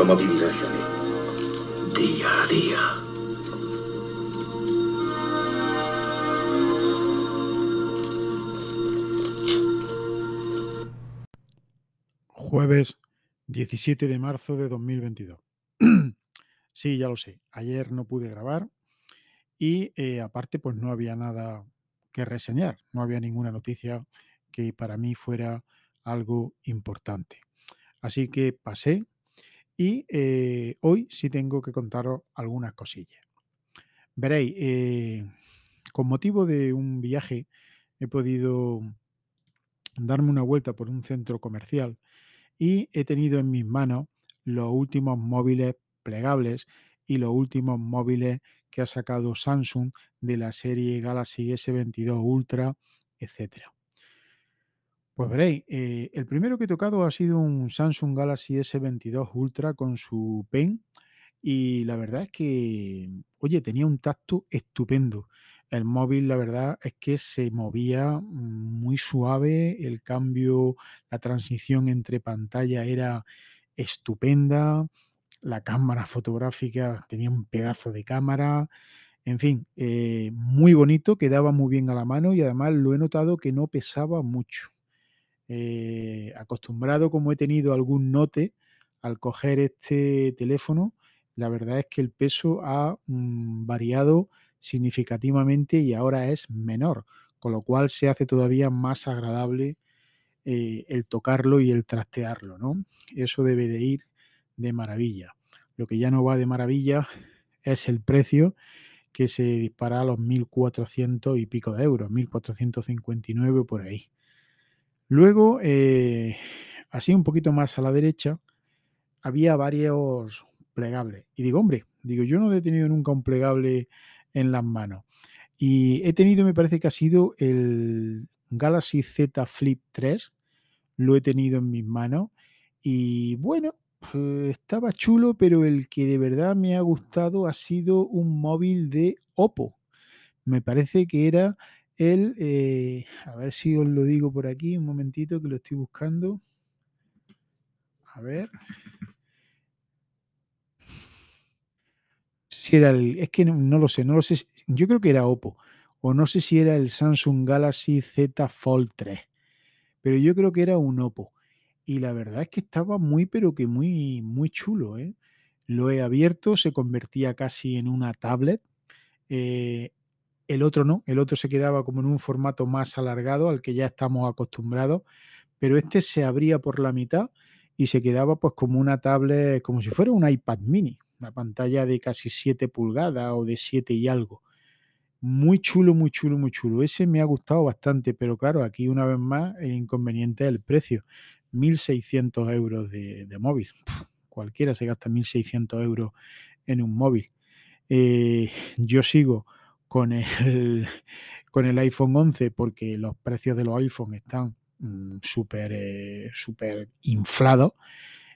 ¿Cómo vivirá Johnny? Día a día. Jueves 17 de marzo de 2022. sí, ya lo sé. Ayer no pude grabar y eh, aparte pues no había nada que reseñar. No había ninguna noticia que para mí fuera algo importante. Así que pasé y eh, hoy sí tengo que contaros algunas cosillas. Veréis, eh, con motivo de un viaje he podido darme una vuelta por un centro comercial y he tenido en mis manos los últimos móviles plegables y los últimos móviles que ha sacado Samsung de la serie Galaxy S22 Ultra, etcétera. Pues veréis, eh, el primero que he tocado ha sido un Samsung Galaxy S22 Ultra con su Pen y la verdad es que, oye, tenía un tacto estupendo. El móvil, la verdad es que se movía muy suave, el cambio, la transición entre pantalla era estupenda, la cámara fotográfica tenía un pedazo de cámara, en fin, eh, muy bonito, quedaba muy bien a la mano y además lo he notado que no pesaba mucho. Eh, acostumbrado como he tenido algún note al coger este teléfono, la verdad es que el peso ha mm, variado significativamente y ahora es menor, con lo cual se hace todavía más agradable eh, el tocarlo y el trastearlo, ¿no? Eso debe de ir de maravilla. Lo que ya no va de maravilla es el precio que se dispara a los 1.400 y pico de euros, 1.459 por ahí. Luego, eh, así un poquito más a la derecha, había varios plegables. Y digo, hombre, digo, yo no he tenido nunca un plegable en las manos. Y he tenido, me parece que ha sido el Galaxy Z Flip 3, lo he tenido en mis manos y bueno, pues, estaba chulo, pero el que de verdad me ha gustado ha sido un móvil de Oppo. Me parece que era el, eh, a ver si os lo digo por aquí, un momentito que lo estoy buscando. A ver. si era el, es que no, lo sé, no lo sé, yo creo que era Oppo, o no sé si era el Samsung Galaxy Z Fold 3, pero yo creo que era un Oppo. Y la verdad es que estaba muy, pero que muy, muy chulo. ¿eh? Lo he abierto, se convertía casi en una tablet. Eh, el otro no, el otro se quedaba como en un formato más alargado al que ya estamos acostumbrados, pero este se abría por la mitad y se quedaba pues como una tablet, como si fuera un iPad mini, una pantalla de casi 7 pulgadas o de 7 y algo. Muy chulo, muy chulo, muy chulo. Ese me ha gustado bastante, pero claro, aquí una vez más el inconveniente es el precio. 1.600 euros de, móvil. cualquiera se gasta 1.600 euros en un móvil. Eh, yo sigo con el, con el iPhone 11 porque los precios de los iPhones están mm, súper eh, súper inflados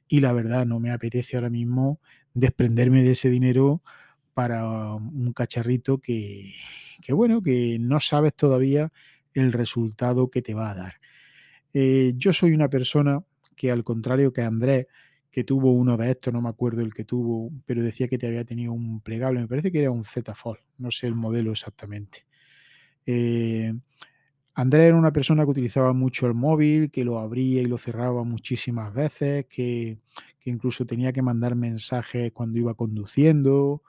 y la verdad no me apetece ahora mismo desprenderme de ese dinero para un cacharrito que, bueno, que no sabes todavía el resultado que te va a dar. Eh, yo soy una persona que al contrario que Andrés, que tuvo uno de estos, no me acuerdo el que tuvo, pero decía que te había tenido un plegable, me parece que era un Z Fold, no sé el modelo exactamente. Eh, Andrés era una persona que utilizaba mucho el móvil, que lo abría y lo cerraba muchísimas veces, que, incluso tenía que mandar mensajes cuando iba conduciendo.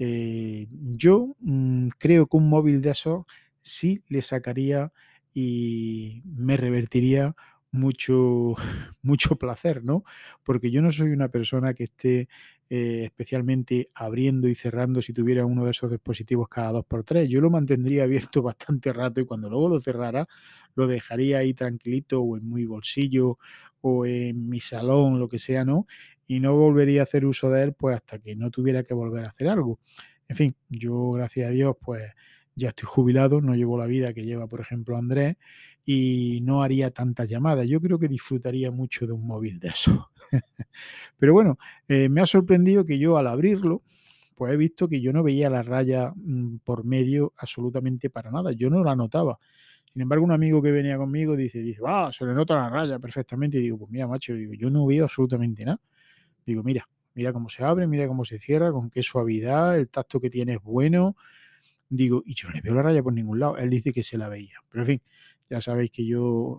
Eh, yo mm, creo que un móvil de esos sí le sacaría y me revertiría mucho, mucho placer, ¿no? Porque yo no soy una persona que esté eh, especialmente abriendo y cerrando si tuviera uno de esos dispositivos cada dos por tres. Yo lo mantendría abierto bastante rato y cuando luego lo cerrara, lo dejaría ahí tranquilito o en mi bolsillo o en mi salón, lo que sea, ¿no? Y no volvería a hacer uso de él pues hasta que no tuviera que volver a hacer algo. En fin, yo gracias a Dios pues ya estoy jubilado, no llevo la vida que lleva, por ejemplo, Andrés, y no haría tantas llamadas. Yo creo que disfrutaría mucho de un móvil de eso. Pero bueno, eh, me ha sorprendido que yo al abrirlo, pues he visto que yo no veía la raya mm, por medio absolutamente para nada. Yo no la notaba. Sin embargo, un amigo que venía conmigo dice, dice, se le nota la raya perfectamente. Y digo, pues mira, macho, digo, yo no veo absolutamente nada. Digo, mira, Mira cómo se abre, mira cómo se cierra, con qué suavidad, el tacto que tiene es bueno. Digo, y yo no le veo la raya por ningún lado. Él dice que se la veía. Pero en fin, ya sabéis que yo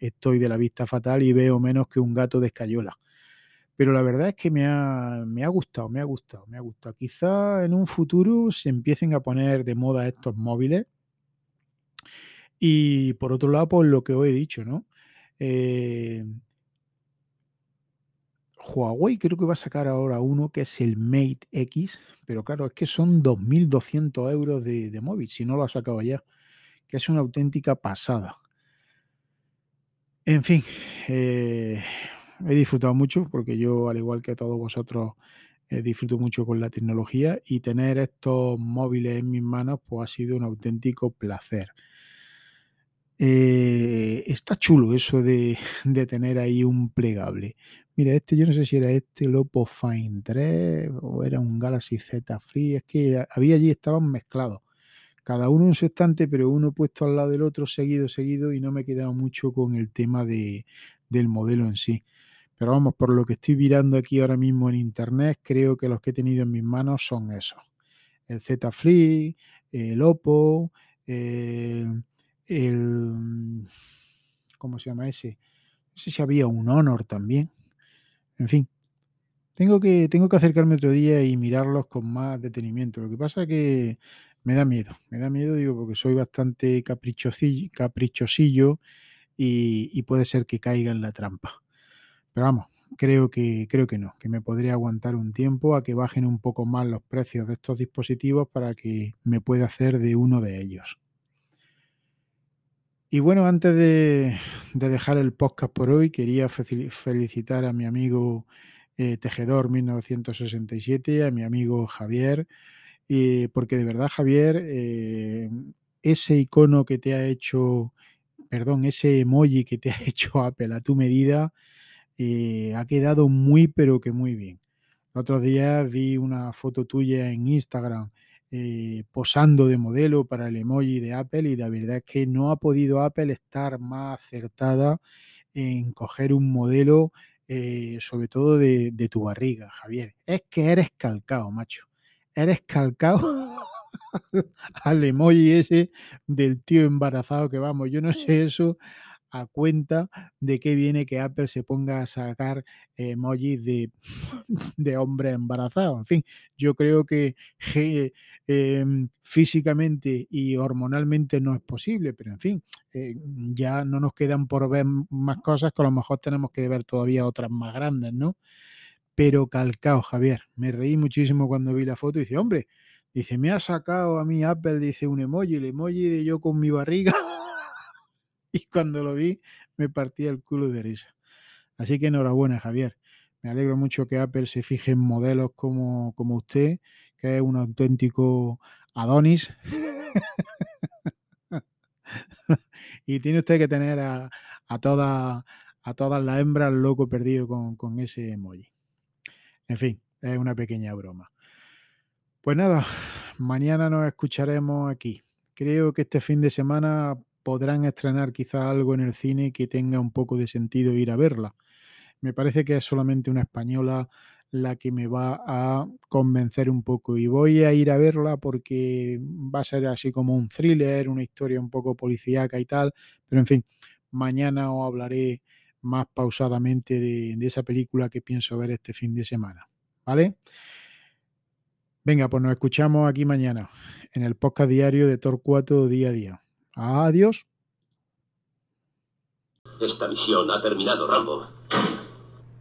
estoy de la vista fatal y veo menos que un gato de escayola. Pero la verdad es que me ha, me ha gustado, me ha gustado, me ha gustado. Quizá en un futuro se empiecen a poner de moda estos móviles. Y por otro lado, pues lo que os he dicho, ¿no? Eh, Huawei creo que va a sacar ahora uno que es el Mate X, pero claro, es que son 2.200 euros de, móvil, si no lo ha sacado ya, que es una auténtica pasada. En fin, eh, he disfrutado mucho porque yo, al igual que todos vosotros, eh, disfruto mucho con la tecnología y tener estos móviles en mis manos pues ha sido un auténtico placer. Eh, está chulo eso de, de, tener ahí un plegable. Mira, este yo no sé si era este el Oppo Find 3 o era un Galaxy Z Free, es que había allí, estaban mezclados. Cada uno en su estante, pero uno puesto al lado del otro, seguido, seguido, y no me he quedado mucho con el tema de, del modelo en sí. Pero vamos, por lo que estoy mirando aquí ahora mismo en internet, creo que los que he tenido en mis manos son esos. El Z Free, el Oppo, el el... ¿Cómo se llama ese? No sé si había un Honor también. En fin, tengo que, tengo que acercarme otro día y mirarlos con más detenimiento. Lo que pasa es que me da miedo, me da miedo, digo, porque soy bastante caprichosillo, y, y, puede ser que caiga en la trampa. Pero vamos, creo que, creo que no, que me podría aguantar un tiempo a que bajen un poco más los precios de estos dispositivos para que me pueda hacer de uno de ellos. Y bueno, antes de, dejar el podcast por hoy, quería felicitar a mi amigo eh, Tejedor 1967, a mi amigo Javier, eh, porque de verdad, Javier, eh, ese icono que te ha hecho, perdón, ese emoji que te ha hecho Apple a tu medida, ha quedado muy, pero que muy bien. El otro día vi una foto tuya en Instagram eh, posando de modelo para el emoji de Apple y la verdad es que no ha podido Apple estar más acertada en coger un modelo eh, sobre todo de, tu barriga, Javier. Es que eres calcado, macho. Eres calcado al emoji ese del tío embarazado que vamos, yo no sé eso a cuenta de que viene que Apple se ponga a sacar emojis de, de hombre embarazado. En fin, yo creo que em, físicamente y hormonalmente no es posible, pero en fin, eh, ya no nos quedan por ver más cosas que a lo mejor tenemos que ver todavía otras más grandes, ¿no? Pero calcao, Javier, me reí muchísimo cuando vi la foto y dice, hombre, dice, me ha sacado a mí Apple, dice un emoji, el emoji de yo con mi barriga. y cuando lo vi me partía el culo de risa. Así que enhorabuena, Javier. Me alegro mucho que Apple se fije en modelos como, como usted, que es un auténtico Adonis. y tiene usted que tener a, a, todas, a todas las hembras loco perdido con, con ese emoji. En fin, es una pequeña broma. Pues nada, mañana nos escucharemos aquí. Creo que este fin de semana podrán estrenar quizá algo en el cine que tenga un poco de sentido ir a verla. Me parece que es solamente una española la que me va a convencer un poco y voy a ir a verla porque va a ser así como un thriller, una historia un poco policíaca y tal, pero en fin, mañana os hablaré más pausadamente de, de esa película que pienso ver este fin de semana, ¿vale? Venga, pues nos escuchamos aquí mañana en el podcast diario de Torcuato día a día. Adiós. Esta misión ha terminado, Rambo.